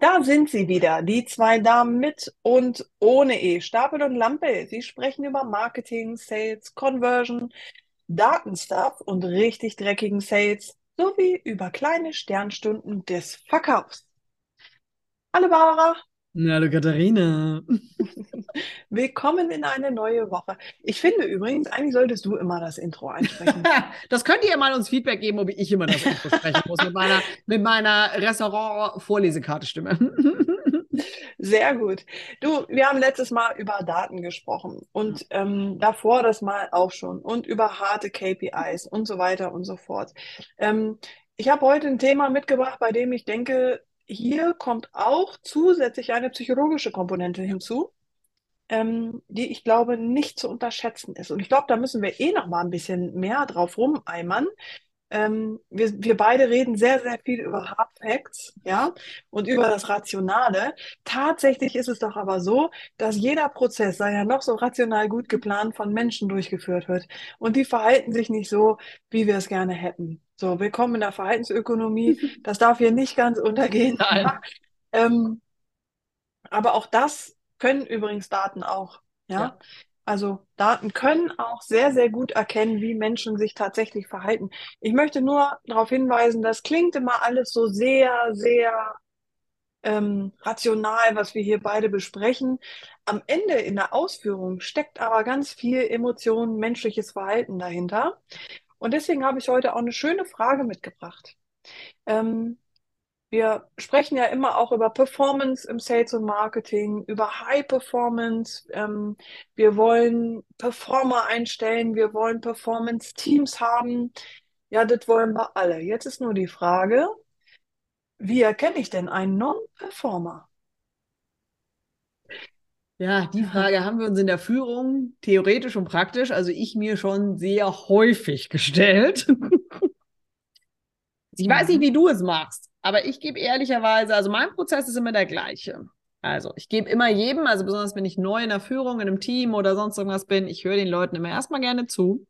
Da sind sie wieder, die zwei Damen mit und ohne E. Stapel und Lampe. Sie sprechen über Marketing, Sales, Conversion, Datenstuff und richtig dreckigen Sales sowie über kleine Sternstunden des Verkaufs. Hallo Barbara. Hallo Katharina. Willkommen in eine neue Woche. Ich finde übrigens, eigentlich solltest du immer das Intro einsprechen. das könnt ihr mal uns Feedback geben, ob ich immer das Intro sprechen muss mit meiner, mit meiner Restaurant-Vorlesekarte-Stimme. Sehr gut. Du, wir haben letztes Mal über Daten gesprochen und ähm, davor das Mal auch schon und über harte KPIs und so weiter und so fort. Ähm, ich habe heute ein Thema mitgebracht, bei dem ich denke, hier kommt auch zusätzlich eine psychologische Komponente hinzu, ähm, die ich glaube nicht zu unterschätzen ist. Und ich glaube, da müssen wir eh noch mal ein bisschen mehr drauf rumeimern. Ähm, wir, wir beide reden sehr, sehr viel über Hard Facts, ja, und über das Rationale. Tatsächlich ist es doch aber so, dass jeder Prozess, sei ja noch so rational gut geplant, von Menschen durchgeführt wird. Und die verhalten sich nicht so, wie wir es gerne hätten. So, willkommen in der Verhaltensökonomie. Das darf hier nicht ganz untergehen. Nein. ähm, aber auch das können übrigens Daten auch. Ja? ja. Also Daten können auch sehr, sehr gut erkennen, wie Menschen sich tatsächlich verhalten. Ich möchte nur darauf hinweisen, das klingt immer alles so sehr, sehr ähm, rational, was wir hier beide besprechen. Am Ende in der Ausführung steckt aber ganz viel Emotion, menschliches Verhalten dahinter. Und deswegen habe ich heute auch eine schöne Frage mitgebracht. Ähm, wir sprechen ja immer auch über Performance im Sales und Marketing, über High Performance. Ähm, wir wollen Performer einstellen, wir wollen Performance-Teams haben. Ja, das wollen wir alle. Jetzt ist nur die Frage, wie erkenne ich denn einen Non-Performer? Ja, die Frage haben wir uns in der Führung theoretisch und praktisch, also ich mir schon sehr häufig gestellt. ich weiß nicht, mhm. wie du es machst, aber ich gebe ehrlicherweise, also mein Prozess ist immer der gleiche. Also ich gebe immer jedem, also besonders wenn ich neu in der Führung, in einem Team oder sonst irgendwas bin, ich höre den Leuten immer erstmal gerne zu,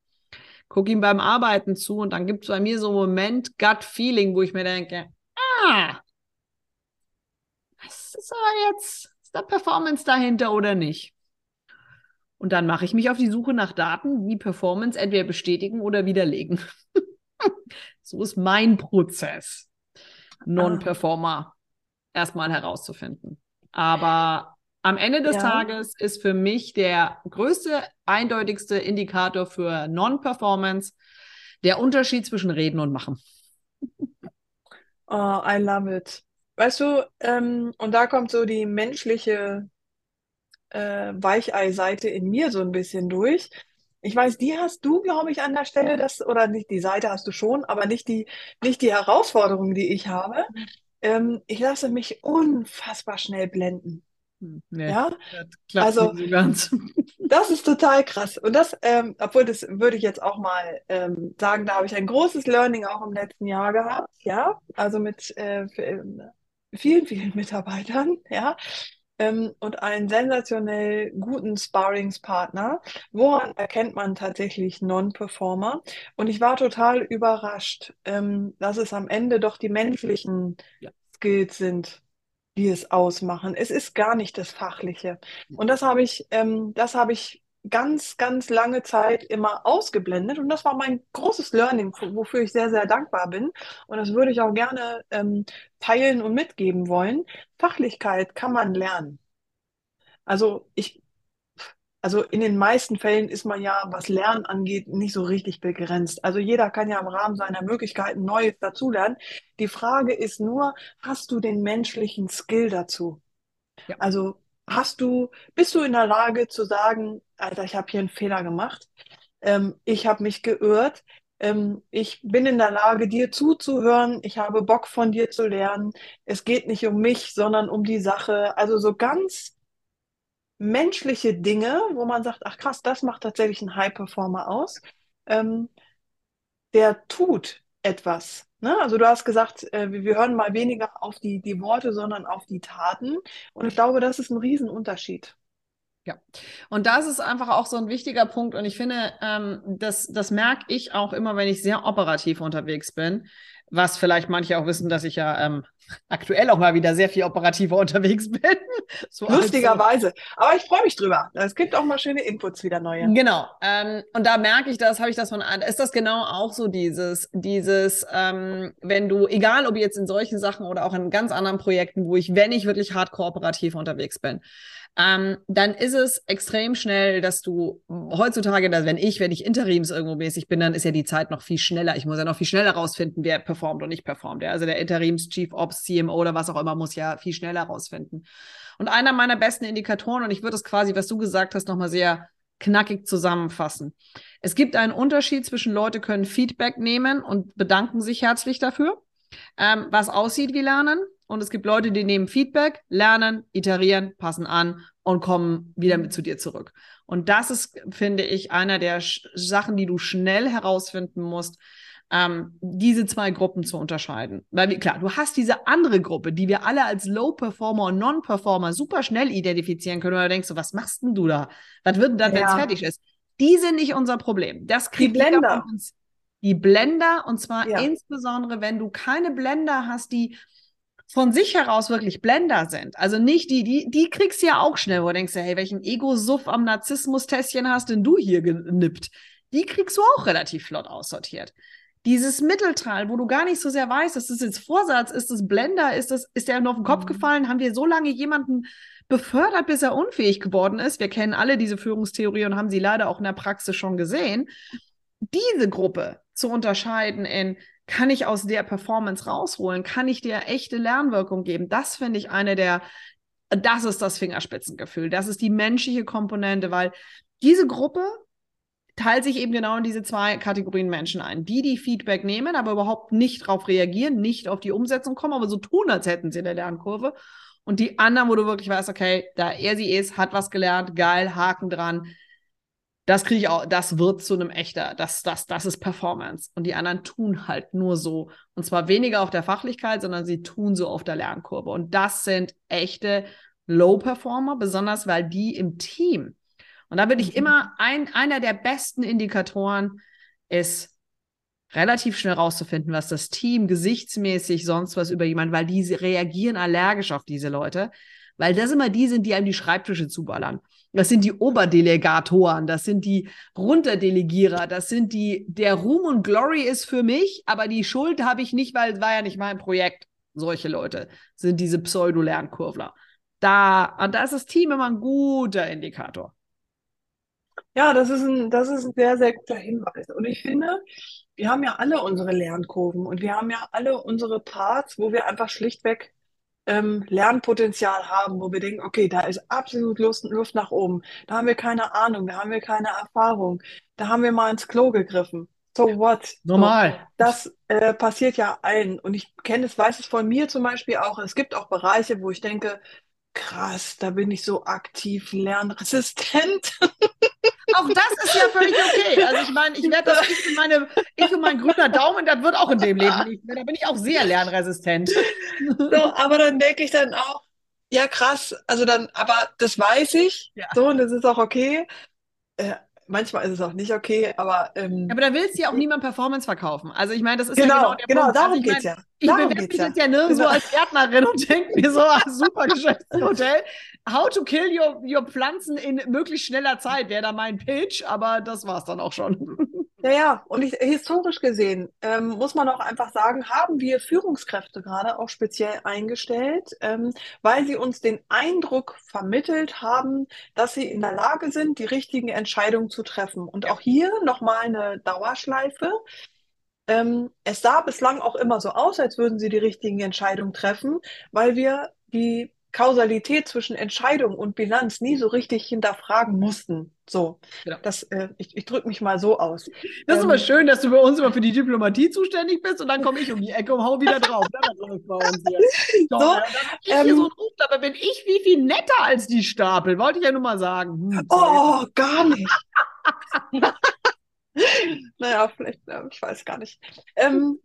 gucke ihm beim Arbeiten zu und dann gibt es bei mir so einen Moment Gut-Feeling, wo ich mir denke, ah, das ist aber jetzt ist da Performance dahinter oder nicht? Und dann mache ich mich auf die Suche nach Daten, die Performance entweder bestätigen oder widerlegen. so ist mein Prozess, Non-Performer erstmal herauszufinden. Aber am Ende des ja. Tages ist für mich der größte, eindeutigste Indikator für Non-Performance der Unterschied zwischen Reden und Machen. Oh, I love it. Weißt du, ähm, und da kommt so die menschliche äh, Weichei-Seite in mir so ein bisschen durch. Ich weiß, die hast du, glaube ich, an der Stelle, das, oder nicht die Seite hast du schon, aber nicht die, nicht die Herausforderung, die ich habe. Ähm, ich lasse mich unfassbar schnell blenden. Hm, nee, ja, das also das ist total krass. Und das, ähm, obwohl das würde ich jetzt auch mal ähm, sagen, da habe ich ein großes Learning auch im letzten Jahr gehabt. Ja, also mit äh, für, vielen, vielen Mitarbeitern, ja, ähm, und einen sensationell guten Sparringspartner. Woran erkennt man tatsächlich Non-Performer? Und ich war total überrascht, ähm, dass es am Ende doch die menschlichen ja. Skills sind, die es ausmachen. Es ist gar nicht das Fachliche. Und das habe ich, ähm, das habe ich ganz, ganz lange Zeit immer ausgeblendet. Und das war mein großes Learning, wofür ich sehr, sehr dankbar bin. Und das würde ich auch gerne ähm, teilen und mitgeben wollen. Fachlichkeit kann man lernen. Also ich, also in den meisten Fällen ist man ja, was Lernen angeht, nicht so richtig begrenzt. Also jeder kann ja im Rahmen seiner Möglichkeiten Neues dazulernen. Die Frage ist nur, hast du den menschlichen Skill dazu? Ja. Also hast du, bist du in der Lage zu sagen, Alter, ich habe hier einen Fehler gemacht, ähm, ich habe mich geirrt, ähm, ich bin in der Lage, dir zuzuhören, ich habe Bock von dir zu lernen, es geht nicht um mich, sondern um die Sache. Also so ganz menschliche Dinge, wo man sagt, ach krass, das macht tatsächlich einen High-Performer aus. Ähm, der tut etwas. Ne? Also du hast gesagt, äh, wir hören mal weniger auf die, die Worte, sondern auf die Taten. Und ich glaube, das ist ein Riesenunterschied. Ja, und das ist einfach auch so ein wichtiger Punkt. Und ich finde, ähm, das, das merke ich auch immer, wenn ich sehr operativ unterwegs bin, was vielleicht manche auch wissen, dass ich ja ähm, aktuell auch mal wieder sehr viel operativer unterwegs bin. So Lustigerweise. Also, Aber ich freue mich drüber. Es gibt auch mal schöne Inputs wieder neue. Genau. Ähm, und da merke ich das, habe ich das von, ist das genau auch so dieses, dieses, ähm, wenn du, egal ob jetzt in solchen Sachen oder auch in ganz anderen Projekten, wo ich, wenn ich wirklich hart kooperativ unterwegs bin, ähm, dann ist es extrem schnell, dass du heutzutage, dass wenn ich, wenn ich Interims irgendwo mäßig bin, dann ist ja die Zeit noch viel schneller. Ich muss ja noch viel schneller rausfinden, wer performt und nicht performt. Ja? Also der Interims Chief Ops, CMO oder was auch immer muss ja viel schneller rausfinden. Und einer meiner besten Indikatoren, und ich würde es quasi, was du gesagt hast, nochmal sehr knackig zusammenfassen. Es gibt einen Unterschied zwischen Leute können Feedback nehmen und bedanken sich herzlich dafür, ähm, was aussieht wie Lernen und es gibt Leute, die nehmen Feedback, lernen, iterieren, passen an und kommen wieder mit zu dir zurück. Und das ist, finde ich, einer der Sch Sachen, die du schnell herausfinden musst, ähm, diese zwei Gruppen zu unterscheiden. Weil, klar, du hast diese andere Gruppe, die wir alle als Low-Performer und Non-Performer super schnell identifizieren können. Und da denkst du, was machst denn du da? Was wird denn dann, wenn es fertig ist? Die sind nicht unser Problem. Das kriegt die Blender. Uns, die Blender, und zwar ja. insbesondere, wenn du keine Blender hast, die von sich heraus wirklich Blender sind. Also nicht die, die, die kriegst du ja auch schnell, wo du denkst, hey, welchen Ego-Suff am Narzissmus-Tässchen hast denn du hier genippt? Die kriegst du auch relativ flott aussortiert. Dieses Mittelteil, wo du gar nicht so sehr weißt, ist das jetzt Vorsatz, ist das Blender, ist das, ist der nur auf den Kopf mhm. gefallen? Haben wir so lange jemanden befördert, bis er unfähig geworden ist? Wir kennen alle diese Führungstheorie und haben sie leider auch in der Praxis schon gesehen. Diese Gruppe zu unterscheiden in, kann ich aus der Performance rausholen? Kann ich dir echte Lernwirkung geben? Das finde ich eine der, das ist das Fingerspitzengefühl. Das ist die menschliche Komponente, weil diese Gruppe teilt sich eben genau in diese zwei Kategorien Menschen ein. Die, die Feedback nehmen, aber überhaupt nicht darauf reagieren, nicht auf die Umsetzung kommen, aber so tun, als hätten sie eine Lernkurve. Und die anderen, wo du wirklich weißt, okay, da er sie ist, hat was gelernt, geil, Haken dran, das kriege ich auch, das wird zu einem echter, das, das, das ist Performance. Und die anderen tun halt nur so. Und zwar weniger auf der Fachlichkeit, sondern sie tun so auf der Lernkurve. Und das sind echte Low-Performer, besonders weil die im Team. Und da würde ich mhm. immer, ein, einer der besten Indikatoren ist, relativ schnell rauszufinden, was das Team gesichtsmäßig sonst was über jemanden, weil die reagieren allergisch auf diese Leute, weil das immer die sind, die einem die Schreibtische zuballern. Das sind die Oberdelegatoren, das sind die Runterdelegierer, das sind die, der Ruhm und Glory ist für mich, aber die Schuld habe ich nicht, weil es war ja nicht mein Projekt. Solche Leute sind diese Pseudo-Lernkurvler. Da, und da ist das Team immer ein guter Indikator. Ja, das ist ein, das ist ein sehr, sehr guter Hinweis. Und ich finde, wir haben ja alle unsere Lernkurven und wir haben ja alle unsere Parts, wo wir einfach schlichtweg ähm, Lernpotenzial haben, wo wir denken, okay, da ist absolut Luft, Luft nach oben. Da haben wir keine Ahnung, da haben wir keine Erfahrung, da haben wir mal ins Klo gegriffen. So what? Normal. So, das äh, passiert ja allen. Und ich kenne es, weiß es von mir zum Beispiel auch. Es gibt auch Bereiche, wo ich denke, krass, da bin ich so aktiv lernresistent. Auch das ist ja völlig okay. Also ich meine, ich werde das, ich und, meine, ich und mein grüner Daumen, das wird auch in dem Leben nicht mehr. Da bin ich auch sehr lernresistent. So, aber dann denke ich dann auch, ja krass, also dann, aber das weiß ich, ja. so, und das ist auch okay. Äh, manchmal ist es auch nicht okay, aber. Ähm, aber da willst du ja auch niemand Performance verkaufen. Also ich meine, das ist genau, ja genau der genau, Punkt. darum also geht es ja. Ich bewerbe mich ja. jetzt ja nirgendwo genau. als Gärtnerin und denke mir so, ah, super Geschäftsmodell. How to kill your, your Pflanzen in möglichst schneller Zeit wäre da mein Pitch, aber das war es dann auch schon. Ja, ja, und ich, historisch gesehen ähm, muss man auch einfach sagen, haben wir Führungskräfte gerade auch speziell eingestellt, ähm, weil sie uns den Eindruck vermittelt haben, dass sie in der Lage sind, die richtigen Entscheidungen zu treffen. Und auch hier nochmal eine Dauerschleife. Ähm, es sah bislang auch immer so aus, als würden sie die richtigen Entscheidungen treffen, weil wir die Kausalität zwischen Entscheidung und Bilanz nie so richtig hinterfragen mussten. So, genau. das, äh, ich, ich drücke mich mal so aus. Das ist ähm, immer schön, dass du bei uns immer für die Diplomatie zuständig bist und dann komme ich um die Ecke und hau wieder drauf. So, so ich ähm, hier so ein Ruf, aber bin ich wie viel netter als die Stapel, wollte ich ja nur mal sagen. Hm, oh, gar nicht. naja, vielleicht, äh, ich weiß gar nicht. Ähm,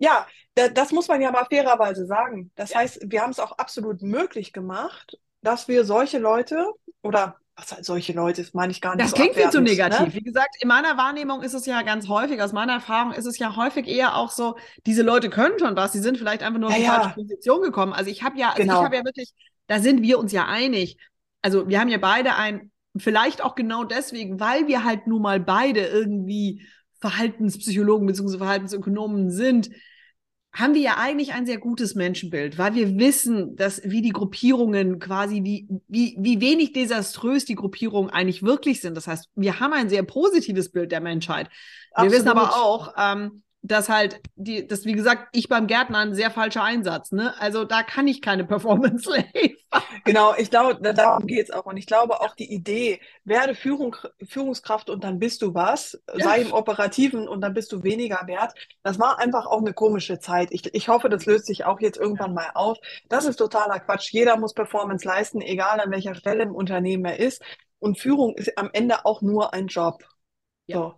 ja, das muss man ja mal fairerweise sagen. Das heißt, wir haben es auch absolut möglich gemacht, dass wir solche Leute oder was halt solche Leute, das meine ich gar nicht Das so klingt viel zu abwertend, negativ. Ne? Wie gesagt, in meiner Wahrnehmung ist es ja ganz häufig, aus meiner Erfahrung ist es ja häufig eher auch so, diese Leute können schon was, sie sind vielleicht einfach nur Ja, auf die ja. falsche Position gekommen. Also ich habe ja, also Genau. ich habe ja wirklich, da sind wir uns ja einig. Also wir haben ja beide ein, vielleicht auch genau deswegen, weil wir halt nun mal beide irgendwie Verhaltenspsychologen bzw. Verhaltensökonomen sind, haben wir ja eigentlich ein sehr gutes Menschenbild, weil wir wissen, dass wie die Gruppierungen quasi, wie, wie, wie wenig desaströs die Gruppierungen eigentlich wirklich sind. Das heißt, wir haben ein sehr positives Bild der Menschheit. Wir Absolut. wissen aber auch, ähm, dass halt die, das, wie gesagt, ich beim Gärtner ein sehr falscher Einsatz, ne? Also da kann ich keine Performance liefern. Genau, ich glaube, da- darum geht es auch. Und ich glaube auch die Idee, werde Führung, Führungskraft und dann bist du was, sei im Operativen und dann bist du weniger wert. Das war einfach auch eine komische Zeit. Ich, ich hoffe, das löst sich auch jetzt irgendwann mal auf. Das ist totaler Quatsch. Jeder muss Performance leisten, egal an welcher Stelle im Unternehmen er ist. Und Führung ist am Ende auch nur ein Job. Ja. So.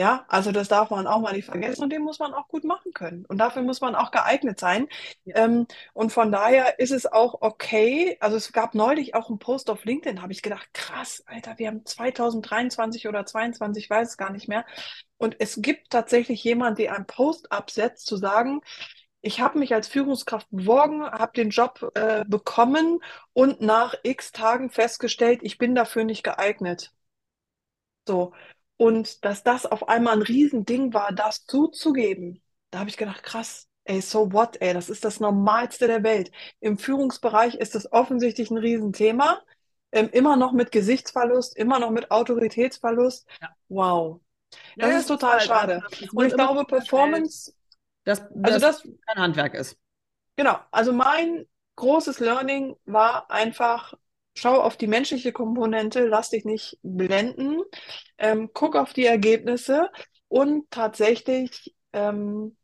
Ja, also das darf man auch mal nicht vergessen und den muss man auch gut machen können. Und dafür muss man auch geeignet sein. Ja. Ähm, und von daher ist es auch okay. Also es gab neulich auch einen Post auf LinkedIn, habe ich gedacht, krass, Alter, wir haben 2023 oder 22, ich weiß es gar nicht mehr. Und es gibt tatsächlich jemand, der einen Post absetzt, zu sagen, ich habe mich als Führungskraft beworben, habe den Job äh, bekommen und nach x Tagen festgestellt, ich bin dafür nicht geeignet. So. Und dass das auf einmal ein Riesending war, das zuzugeben, da habe ich gedacht, krass, ey, so what, ey, das ist das Normalste der Welt. Im Führungsbereich ist das offensichtlich ein Riesenthema. Ähm, immer noch mit Gesichtsverlust, immer noch mit Autoritätsverlust. Ja. Wow. Das ja, ist total halt schade. es Und ich glaube, Performance, dass, also das, kein Handwerk ist. Genau, also mein großes Learning war einfach, schau auf die menschliche Komponente, lass dich nicht blenden, ähm, guck auf die Ergebnisse. Und tatsächlich, ähm,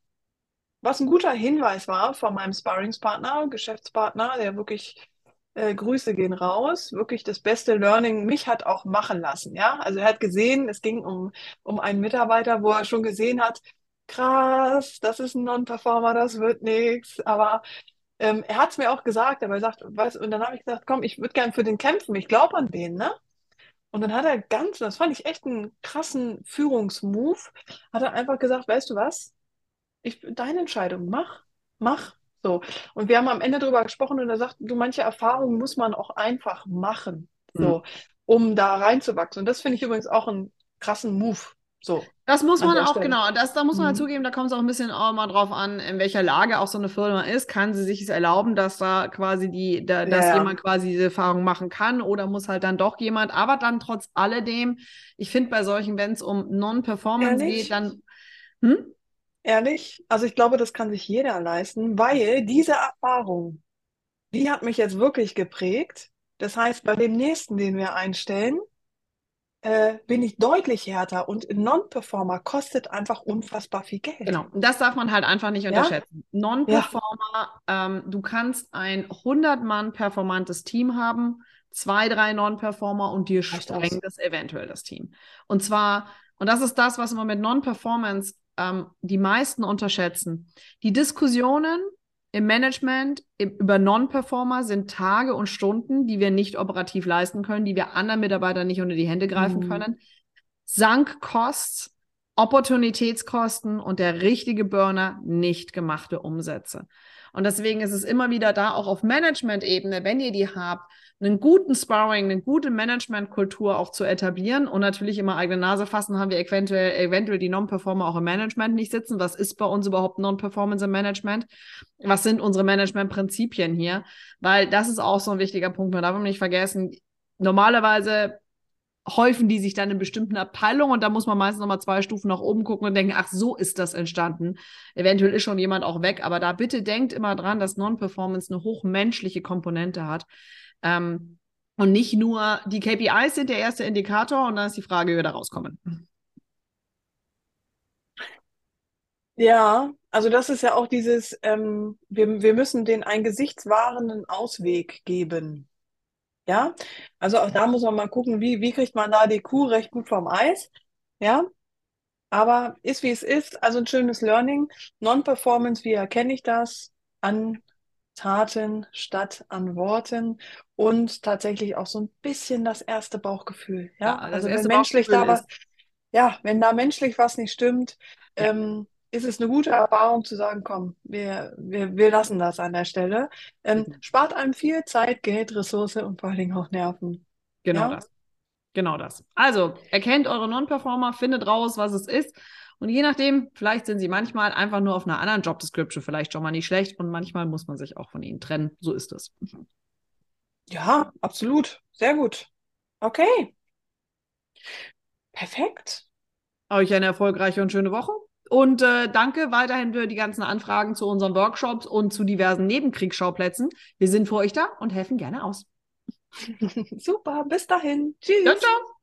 was ein guter Hinweis war von meinem Sparringspartner, Geschäftspartner, der wirklich, äh, Grüße gehen raus, wirklich das beste Learning mich hat auch machen lassen, ja. Also er hat gesehen, es ging um, um einen Mitarbeiter, wo er schon gesehen hat, krass, das ist ein Non-Performer, das wird nichts, aber ähm, er hat es mir auch gesagt, aber er sagt, was, und dann habe ich gesagt, komm, ich würde gern für den kämpfen, ich glaube an den, ne? Und dann hat er ganz, das fand ich echt einen krassen Führungsmove, hat er einfach gesagt, weißt du was? Ich, deine Entscheidung, mach, mach. So. Und wir haben am Ende darüber gesprochen und er sagt, du, manche Erfahrungen muss man auch einfach machen, so, um da reinzuwachsen. Und das finde ich übrigens auch einen krassen Move. So. Das muss An man auch, Stelle. genau, das, da muss man halt Mhm. zugeben, da kommt es auch ein bisschen auch mal drauf an, in welcher Lage auch so eine Firma ist. Kann sie sich es erlauben, dass da quasi die, da, dass Ja, jemand quasi diese Erfahrung machen kann oder muss halt dann doch jemand, aber dann trotz alledem, ich finde bei solchen, wenn es um Non-Performance geht, dann, hm? Ehrlich, also ich glaube, das kann sich jeder leisten, weil diese Erfahrung, die hat mich jetzt wirklich geprägt. Das heißt, bei dem nächsten, den wir einstellen, äh, bin ich deutlich härter und ein Non-Performer kostet einfach unfassbar viel Geld. Genau, und das darf man halt einfach nicht Ja? unterschätzen. Non-Performer, ähm, du kannst ein 100-Mann performantes Team haben, zwei, drei Non-Performer und dir sprengt das eventuell das Team. Und zwar, und das ist das, was immer mit Non-Performance ähm, die meisten unterschätzen. Die Diskussionen im Management über Non-Performer sind Tage und Stunden, die wir nicht operativ leisten können, die wir anderen Mitarbeitern nicht unter die Hände greifen Mhm. können. Sankkost, Opportunitätskosten und der richtige Burner nicht gemachte Umsätze. Und deswegen ist es immer wieder da, auch auf Management-Ebene, wenn ihr die habt, einen guten Sparring, eine gute Management-Kultur auch zu etablieren und natürlich immer eigene Nase fassen, haben wir eventuell, eventuell die Non-Performer auch im Management nicht sitzen. Was ist bei uns überhaupt Non-Performance im Management? Was sind unsere Management-Prinzipien hier? Weil das ist auch so ein wichtiger Punkt. Man darf nicht vergessen, normalerweise häufen die sich dann in bestimmten Abteilungen und da muss man meistens nochmal zwei Stufen nach oben gucken und denken, ach, so ist das entstanden. Eventuell ist schon jemand auch weg, aber da bitte denkt immer dran, dass Non-Performance eine hochmenschliche Komponente hat. Ähm, und nicht nur die KPIs sind der erste Indikator und dann ist die Frage, wie wir da rauskommen. Ja, also das ist ja auch dieses, ähm, wir, wir müssen den einen gesichtswahrenden Ausweg geben. Ja, also auch da muss man mal gucken, wie, wie kriegt man da die Kuh recht gut vom Eis. Ja, aber ist wie es ist, also ein schönes Learning. Non-Performance, wie erkenne ich das? An Taten statt an Worten und tatsächlich auch so ein bisschen das erste Bauchgefühl. Ja, Ja, also wenn menschlich da was, ja, wenn da menschlich was nicht stimmt, Ja. ähm, ist es eine gute Erfahrung zu sagen, komm, wir, wir, wir lassen das an der Stelle. Ähm, spart einem viel Zeit, Geld, Ressource und vor allen Dingen auch Nerven. Genau Ja? das. Genau das. Also, erkennt eure Non-Performer, findet raus, was es ist. Und je nachdem, vielleicht sind sie manchmal einfach nur auf einer anderen Job Description vielleicht schon mal nicht schlecht und manchmal muss man sich auch von ihnen trennen. So ist es. Ja, absolut. Sehr gut. Okay. Perfekt. Euch eine erfolgreiche und schöne Woche. Und äh, danke weiterhin für die ganzen Anfragen zu unseren Workshops und zu diversen Nebenkriegsschauplätzen. Wir sind für euch da und helfen gerne aus. Super. Bis dahin. Tschüss. Ciao, ciao.